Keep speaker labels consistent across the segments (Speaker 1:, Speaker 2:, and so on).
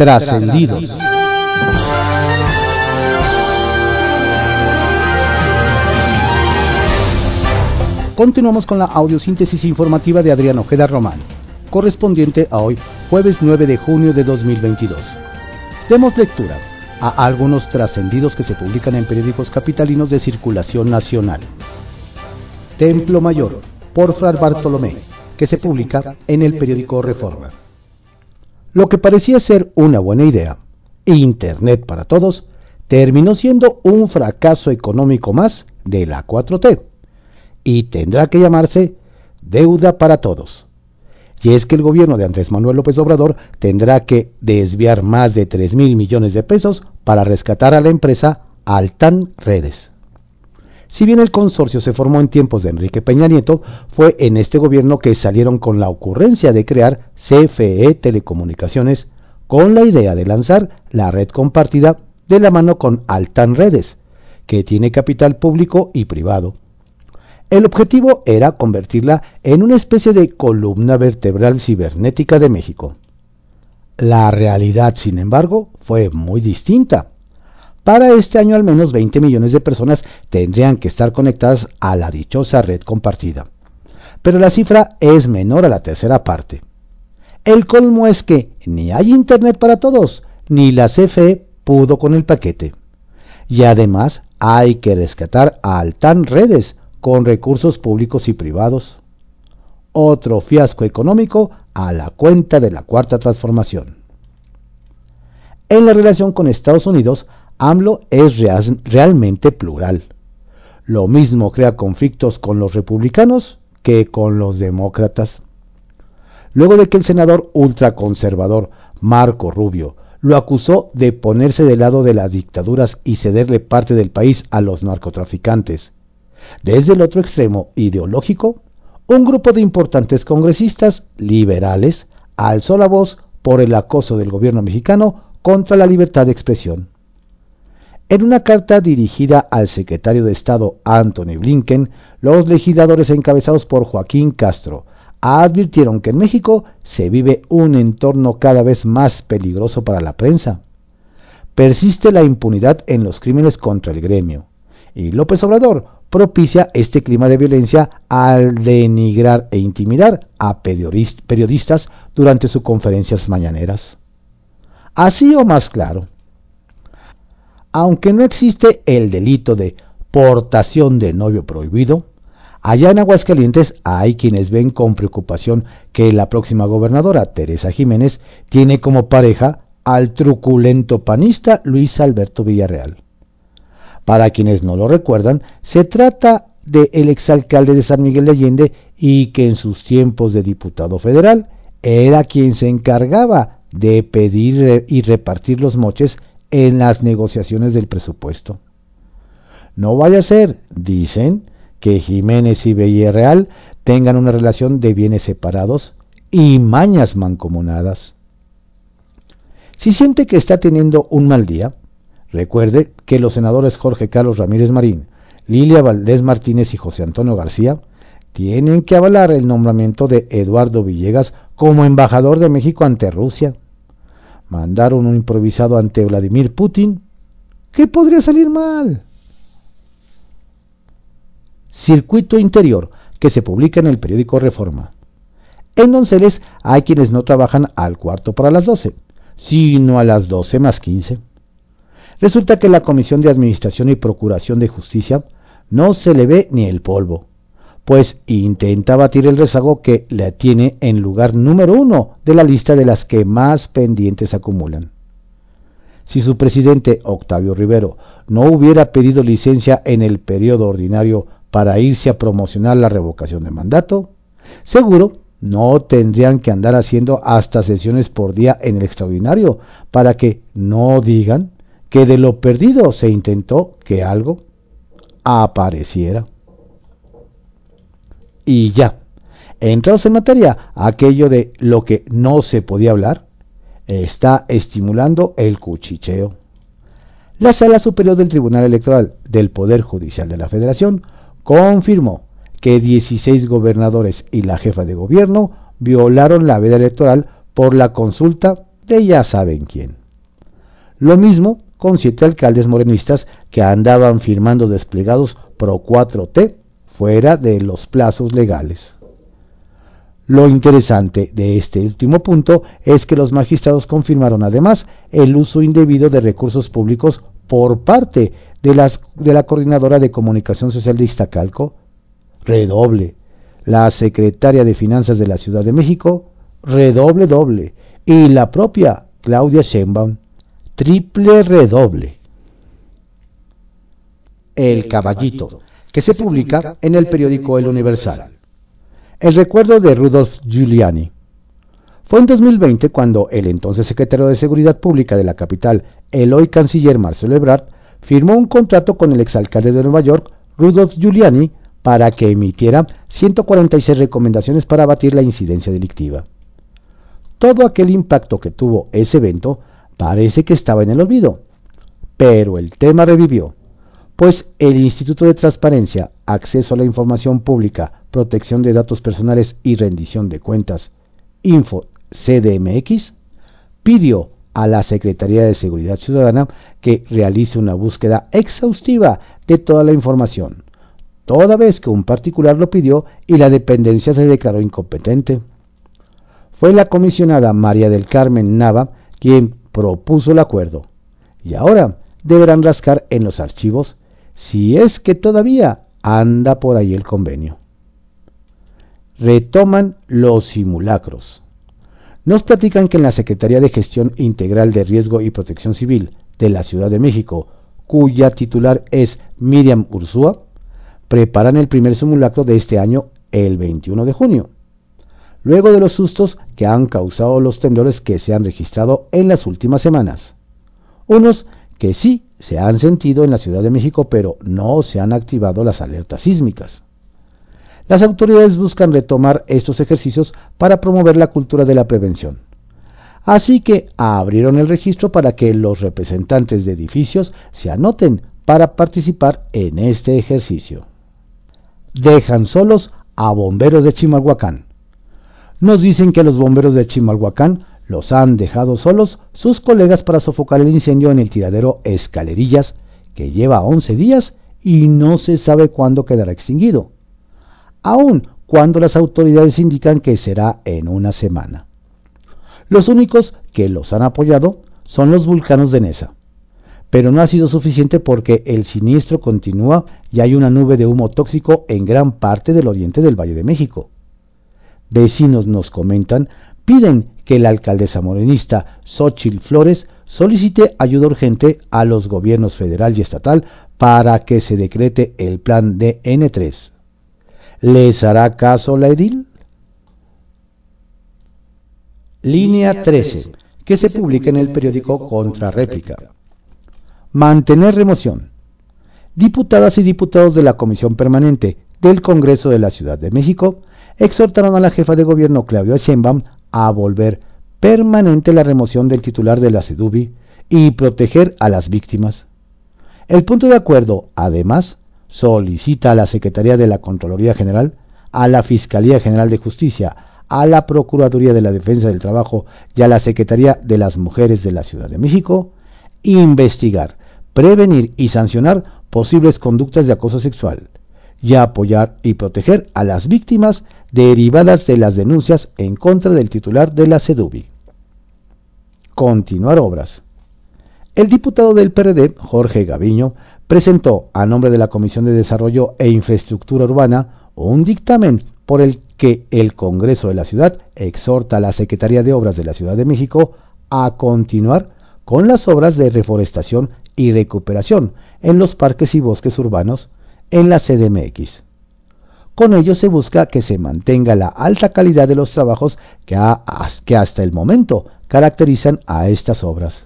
Speaker 1: Trascendidos. Continuamos con la audiosíntesis informativa de Adrián Ojeda Román, correspondiente a hoy, jueves 9 de junio de 2022. Demos lectura a algunos trascendidos que se publican en periódicos capitalinos de circulación nacional. Templo Mayor, por Frar Bartolomé, que se publica en el periódico Reforma. Lo que parecía ser una buena idea, Internet para todos, terminó siendo un fracaso económico más de la 4T y tendrá que llamarse deuda para todos. Y es que el gobierno de Andrés Manuel López Obrador tendrá que desviar más de 3 mil millones de pesos para rescatar a la empresa Altan Redes. Si bien el consorcio se formó en tiempos de Enrique Peña Nieto, fue en este gobierno que salieron con la ocurrencia de crear CFE Telecomunicaciones con la idea de lanzar la red compartida de la mano con Altan Redes, que tiene capital público y privado. El objetivo era convertirla en una especie de columna vertebral cibernética de México. La realidad, sin embargo, fue muy distinta. Para este año al menos 20 millones de personas tendrían que estar conectadas a la dichosa red compartida. Pero la cifra es menor a la tercera parte. El colmo es que ni hay Internet para todos, ni la CFE pudo con el paquete. Y además hay que rescatar a Altan Redes con recursos públicos y privados. Otro fiasco económico a la cuenta de la cuarta transformación. En la relación con Estados Unidos, AMLO es realmente plural. Lo mismo crea conflictos con los republicanos que con los demócratas. Luego de que el senador ultraconservador Marco Rubio lo acusó de ponerse del lado de las dictaduras y cederle parte del país a los narcotraficantes. Desde el otro extremo ideológico, un grupo de importantes congresistas liberales alzó la voz por el acoso del gobierno mexicano contra la libertad de expresión. En una carta dirigida al secretario de Estado Anthony Blinken, los legisladores encabezados por Joaquín Castro advirtieron que en México se vive un entorno cada vez más peligroso para la prensa. Persiste la impunidad en los crímenes contra el gremio, y López Obrador propicia este clima de violencia al denigrar e intimidar a periodistas durante sus conferencias mañaneras. Así o más claro, aunque no existe el delito de portación de novio prohibido, allá en Aguascalientes hay quienes ven con preocupación que la próxima gobernadora, Teresa Jiménez, tiene como pareja al truculento panista Luis Alberto Villarreal. Para quienes no lo recuerdan, se trata del exalcalde de San Miguel de Allende y que en sus tiempos de diputado federal era quien se encargaba de pedir y repartir los moches en las negociaciones del presupuesto. No vaya a ser, dicen, que Jiménez y Villarreal tengan una relación de bienes separados y mañas mancomunadas. Si siente que está teniendo un mal día, recuerde que los senadores Jorge Carlos Ramírez Marín, Lilia Valdés Martínez y José Antonio García tienen que avalar el nombramiento de Eduardo Villegas como embajador de México ante Rusia mandaron un improvisado ante Vladimir Putin, ¿qué podría salir mal? Circuito Interior, que se publica en el periódico Reforma. En Donceles hay quienes no trabajan al cuarto para las 12, sino a las 12 más 15. Resulta que la Comisión de Administración y Procuración de Justicia no se le ve ni el polvo pues intenta batir el rezago que le tiene en lugar número uno de la lista de las que más pendientes acumulan. Si su presidente Octavio Rivero no hubiera pedido licencia en el periodo ordinario para irse a promocionar la revocación de mandato, seguro no tendrían que andar haciendo hasta sesiones por día en el extraordinario para que no digan que de lo perdido se intentó que algo apareciera y ya. Entrados en materia, aquello de lo que no se podía hablar está estimulando el cuchicheo. La Sala Superior del Tribunal Electoral del Poder Judicial de la Federación confirmó que 16 gobernadores y la jefa de gobierno violaron la veda electoral por la consulta de ya saben quién. Lo mismo con siete alcaldes morenistas que andaban firmando desplegados pro 4T fuera de los plazos legales. Lo interesante de este último punto es que los magistrados confirmaron además el uso indebido de recursos públicos por parte de, las, de la Coordinadora de Comunicación Social de Iztacalco, redoble, la Secretaria de Finanzas de la Ciudad de México, redoble doble, y la propia Claudia Sheinbaum, triple redoble. El Caballito, que se publica en el periódico El Universal. El recuerdo de Rudolf Giuliani. Fue en 2020 cuando el entonces secretario de Seguridad Pública de la capital, el hoy canciller Marcelo Ebrard, firmó un contrato con el exalcalde de Nueva York, Rudolf Giuliani, para que emitiera 146 recomendaciones para abatir la incidencia delictiva. Todo aquel impacto que tuvo ese evento parece que estaba en el olvido, pero el tema revivió, pues el Instituto de Transparencia, Acceso a la Información Pública Protección de Datos Personales y Rendición de Cuentas, Info CDMX, pidió a la Secretaría de Seguridad Ciudadana que realice una búsqueda exhaustiva de toda la información, toda vez que un particular lo pidió y la dependencia se declaró incompetente. Fue la comisionada María del Carmen Nava quien propuso el acuerdo, y ahora deberán rascar en los archivos si es que todavía anda por ahí el convenio retoman los simulacros. Nos platican que en la Secretaría de Gestión Integral de Riesgo y Protección Civil de la Ciudad de México, cuya titular es Miriam Ursúa, preparan el primer simulacro de este año el 21 de junio, luego de los sustos que han causado los temblores que se han registrado en las últimas semanas. Unos que sí se han sentido en la Ciudad de México, pero no se han activado las alertas sísmicas. Las autoridades buscan retomar estos ejercicios para promover la cultura de la prevención. Así que abrieron el registro para que los representantes de edificios se anoten para participar en este ejercicio. Dejan solos a bomberos de Chimalhuacán. Nos dicen que los bomberos de Chimalhuacán los han dejado solos sus colegas para sofocar el incendio en el tiradero Escalerillas, que lleva 11 días y no se sabe cuándo quedará extinguido aun cuando las autoridades indican que será en una semana. Los únicos que los han apoyado son los vulcanos de Nesa, pero no ha sido suficiente porque el siniestro continúa y hay una nube de humo tóxico en gran parte del oriente del Valle de México. Vecinos nos comentan, piden que la alcaldesa morenista Xochil Flores solicite ayuda urgente a los gobiernos federal y estatal para que se decrete el plan de N3. ¿Les hará caso la edil? Línea 13, que se publica en el periódico Contrarréplica. Mantener remoción. Diputadas y diputados de la Comisión Permanente del Congreso de la Ciudad de México exhortaron a la jefa de gobierno Claudia Sheinbaum a volver permanente la remoción del titular de la CEDUBI y proteger a las víctimas. El punto de acuerdo, además, solicita a la Secretaría de la Contraloría General, a la Fiscalía General de Justicia, a la Procuraduría de la Defensa del Trabajo y a la Secretaría de las Mujeres de la Ciudad de México investigar, prevenir y sancionar posibles conductas de acoso sexual y apoyar y proteger a las víctimas derivadas de las denuncias en contra del titular de la CEDUBI. Continuar obras. El diputado del PRD, Jorge Gaviño, presentó a nombre de la Comisión de Desarrollo e Infraestructura Urbana un dictamen por el que el Congreso de la Ciudad exhorta a la Secretaría de Obras de la Ciudad de México a continuar con las obras de reforestación y recuperación en los parques y bosques urbanos en la CDMX. Con ello se busca que se mantenga la alta calidad de los trabajos que, hasta el momento caracterizan a estas obras,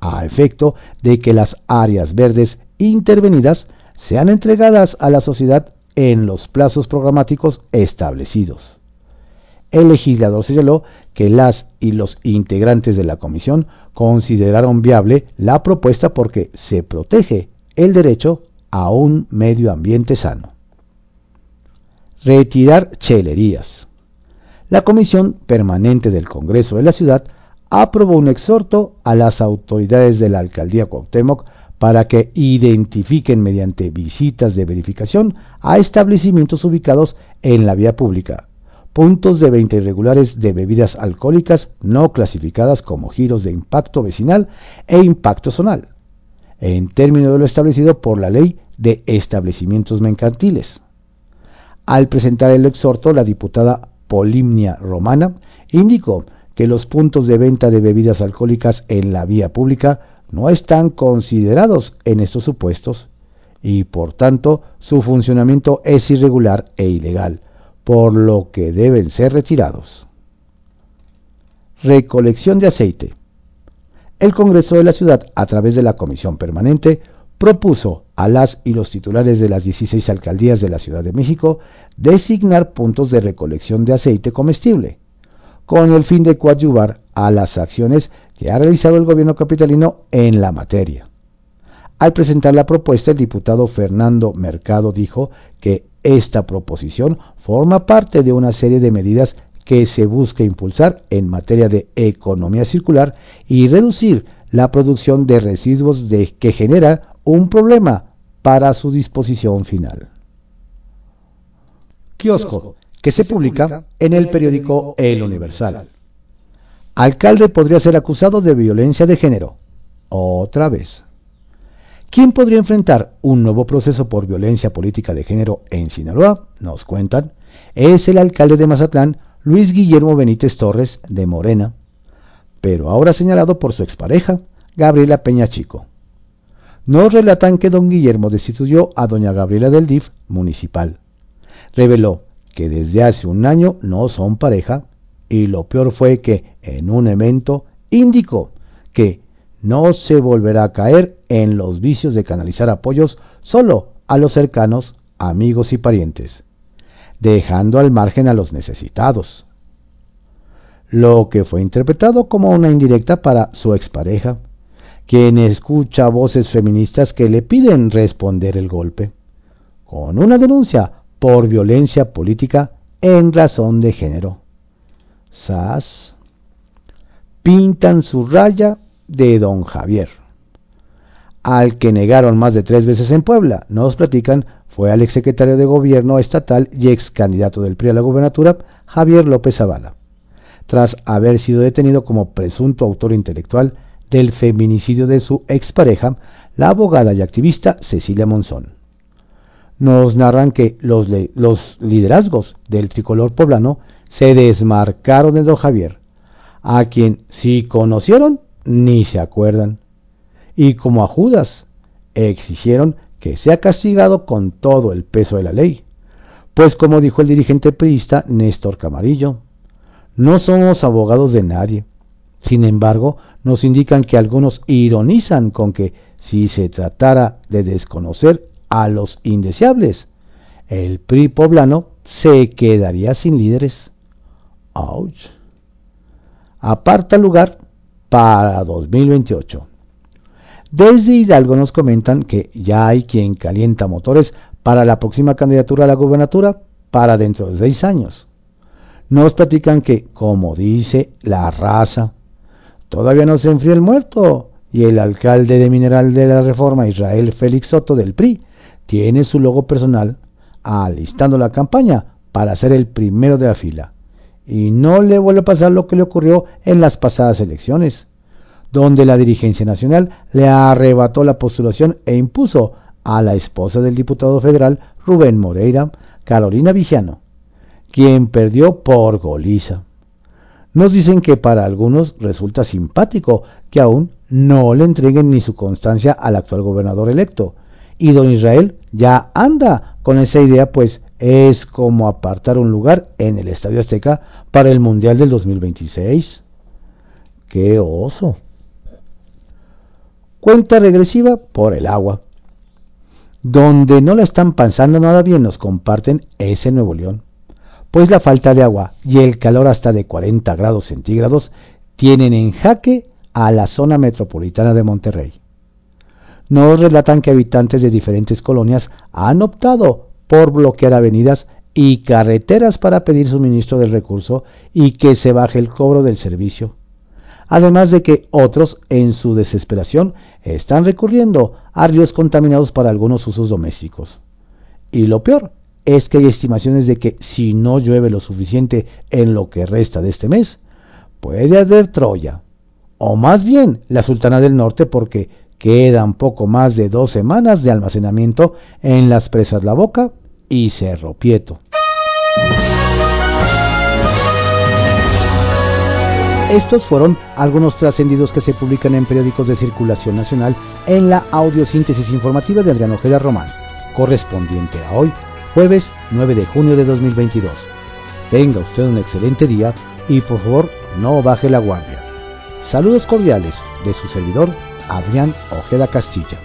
Speaker 1: a efecto de que las áreas verdes intervenidas sean entregadas a la sociedad en los plazos programáticos establecidos. El legislador señaló que las y los integrantes de la comisión consideraron viable la propuesta porque se protege el derecho a un medio ambiente sano. Retirar chelerías. La Comisión Permanente del Congreso de la Ciudad aprobó un exhorto a las autoridades de la alcaldía Cuauhtémoc para que identifiquen mediante visitas de verificación a establecimientos ubicados en la vía pública, puntos de venta irregulares de bebidas alcohólicas no clasificadas como giros de impacto vecinal e impacto zonal, en términos de lo establecido por la ley de establecimientos mercantiles. Al presentar el exhorto, la diputada Polimnia Romana indicó que los puntos de venta de bebidas alcohólicas en la vía pública no están considerados en estos supuestos y por tanto su funcionamiento es irregular e ilegal, por lo que deben ser retirados. Recolección de aceite. El Congreso de la Ciudad, a través de la Comisión Permanente, propuso a las y los titulares de las 16 alcaldías de la Ciudad de México designar puntos de recolección de aceite comestible, con el fin de coadyuvar a las acciones que ha realizado el gobierno capitalino en la materia. Al presentar la propuesta, el diputado Fernando Mercado dijo que esta proposición forma parte de una serie de medidas que se busca impulsar en materia de economía circular y reducir la producción de residuos de, que genera un problema para su disposición final. Kiosco, que se publica en el periódico El Universal. Alcalde podría ser acusado de violencia de género. Otra vez. ¿Quién podría enfrentar un nuevo proceso por violencia política de género en Sinaloa? Nos cuentan. Es el alcalde de Mazatlán, Luis Guillermo Benítez Torres, de Morena, pero ahora señalado por su expareja, Gabriela Peña Chico. Nos relatan que don Guillermo destituyó a doña Gabriela del DIF municipal. Reveló que desde hace un año no son pareja y lo peor fue que en un evento indicó que no se volverá a caer en los vicios de canalizar apoyos solo a los cercanos, amigos y parientes, dejando al margen a los necesitados. Lo que fue interpretado como una indirecta para su expareja, quien escucha voces feministas que le piden responder el golpe, con una denuncia por violencia política en razón de género. SAS. Pintan su raya de don Javier. Al que negaron más de tres veces en Puebla, nos platican, fue al exsecretario de Gobierno estatal y ex candidato del PRI a la gubernatura, Javier López Zavala, tras haber sido detenido como presunto autor intelectual del feminicidio de su expareja, la abogada y activista Cecilia Monzón. Nos narran que los, los liderazgos del tricolor poblano se desmarcaron de don Javier, a quien si conocieron ni se acuerdan, y como a Judas exigieron que sea castigado con todo el peso de la ley, pues como dijo el dirigente priista Néstor Camarillo, no somos abogados de nadie. Sin embargo, nos indican que algunos ironizan con que si se tratara de desconocer a los indeseables, el PRI poblano se quedaría sin líderes. Ouch. Aparta lugar para 2028. Desde Hidalgo nos comentan que ya hay quien calienta motores para la próxima candidatura a la gubernatura para dentro de seis años. Nos platican que, como dice la raza, Todavía no se enfría el muerto y el alcalde de Mineral de la Reforma, Israel Félix Soto del PRI, tiene su logo personal alistando la campaña para ser el primero de la fila. Y no le vuelve a pasar lo que le ocurrió en las pasadas elecciones, donde la dirigencia nacional le arrebató la postulación e impuso a la esposa del diputado federal Rubén Moreira, Carolina Vigiano, quien perdió por goliza. Nos dicen que para algunos resulta simpático que aún no le entreguen ni su constancia al actual gobernador electo. Y don Israel ya anda con esa idea, pues es como apartar un lugar en el Estadio Azteca para el Mundial del 2026. ¡Qué oso! Cuenta regresiva por el agua. Donde no la están pasando nada bien nos comparten ese Nuevo León pues la falta de agua y el calor hasta de 40 grados centígrados tienen en jaque a la zona metropolitana de Monterrey. Nos relatan que habitantes de diferentes colonias han optado por bloquear avenidas y carreteras para pedir suministro del recurso y que se baje el cobro del servicio, además de que otros, en su desesperación, están recurriendo a ríos contaminados para algunos usos domésticos. Y lo peor es que hay estimaciones de que si no llueve lo suficiente en lo que resta de este mes, puede haber Troya, o más bien la Sultana del Norte porque quedan poco más de dos semanas de almacenamiento en las presas La Boca y Cerro Pieto. Estos fueron algunos trascendidos que se publican en periódicos de circulación nacional en la audiosíntesis informativa de Adrián Ojeda Román, correspondiente a hoy, jueves 9 de junio de 2022. Tenga usted un excelente día y por favor no baje la guardia. Saludos cordiales de su servidor, Adrián Ojeda Castilla.